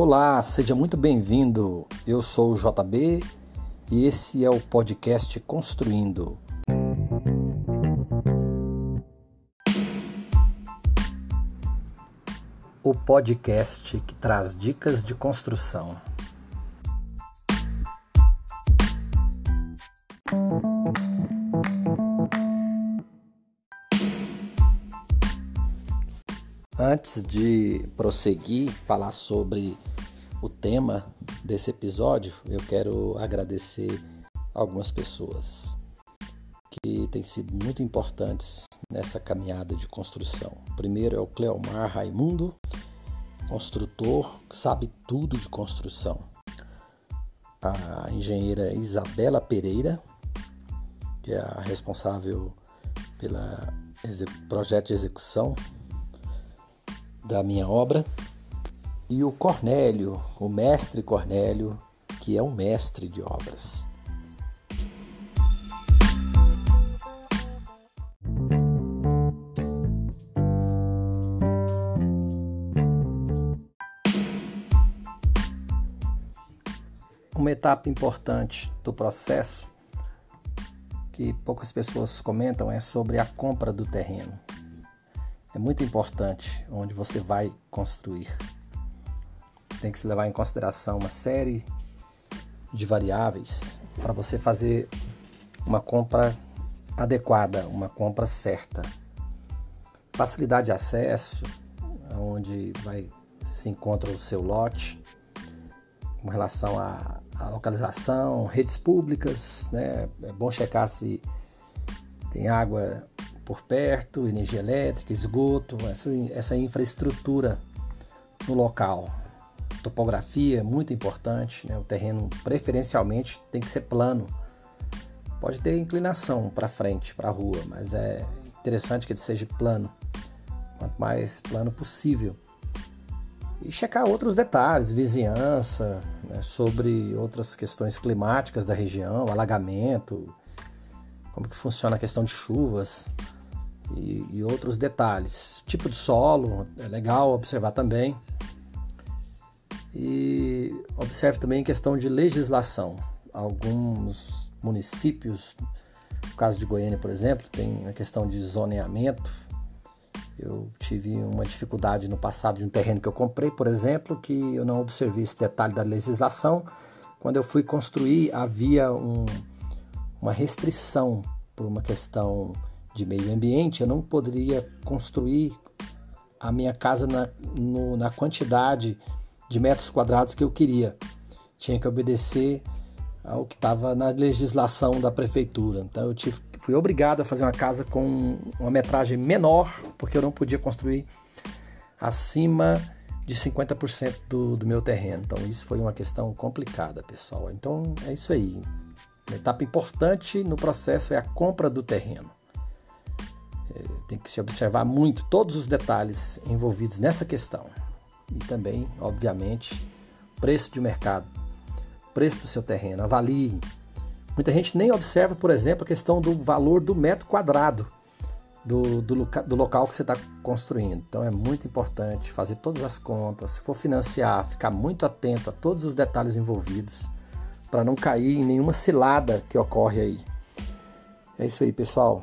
Olá, seja muito bem-vindo. Eu sou o JB e esse é o podcast Construindo. O podcast que traz dicas de construção. Antes de prosseguir, falar sobre o tema desse episódio, eu quero agradecer algumas pessoas que têm sido muito importantes nessa caminhada de construção. Primeiro é o Cleomar Raimundo, construtor que sabe tudo de construção. A engenheira Isabela Pereira, que é a responsável pelo projeto de execução da minha obra, e o Cornélio, o mestre Cornélio, que é um mestre de obras. Uma etapa importante do processo que poucas pessoas comentam é sobre a compra do terreno é muito importante onde você vai construir. Tem que se levar em consideração uma série de variáveis para você fazer uma compra adequada, uma compra certa. Facilidade de acesso, onde vai se encontra o seu lote, com relação à, à localização, redes públicas, né? É bom checar se tem água por perto, energia elétrica, esgoto, essa, essa infraestrutura no local. Topografia é muito importante, né? o terreno preferencialmente tem que ser plano. Pode ter inclinação para frente, para a rua, mas é interessante que ele seja plano, quanto mais plano possível. E checar outros detalhes, vizinhança, né? sobre outras questões climáticas da região, alagamento, como que funciona a questão de chuvas, e, e outros detalhes. Tipo de solo, é legal observar também. E observe também questão de legislação. Alguns municípios, no caso de Goiânia, por exemplo, tem a questão de zoneamento. Eu tive uma dificuldade no passado de um terreno que eu comprei, por exemplo, que eu não observei esse detalhe da legislação. Quando eu fui construir, havia um, uma restrição por uma questão de meio ambiente, eu não poderia construir a minha casa na, no, na quantidade de metros quadrados que eu queria. Tinha que obedecer ao que estava na legislação da prefeitura. Então eu tive, fui obrigado a fazer uma casa com uma metragem menor, porque eu não podia construir acima de 50% do, do meu terreno. Então isso foi uma questão complicada, pessoal. Então é isso aí. Uma etapa importante no processo é a compra do terreno. Tem que se observar muito todos os detalhes envolvidos nessa questão. E também, obviamente, preço de mercado, preço do seu terreno, avalie. Muita gente nem observa, por exemplo, a questão do valor do metro quadrado do, do, do local que você está construindo. Então é muito importante fazer todas as contas, se for financiar, ficar muito atento a todos os detalhes envolvidos para não cair em nenhuma cilada que ocorre aí. É isso aí, pessoal.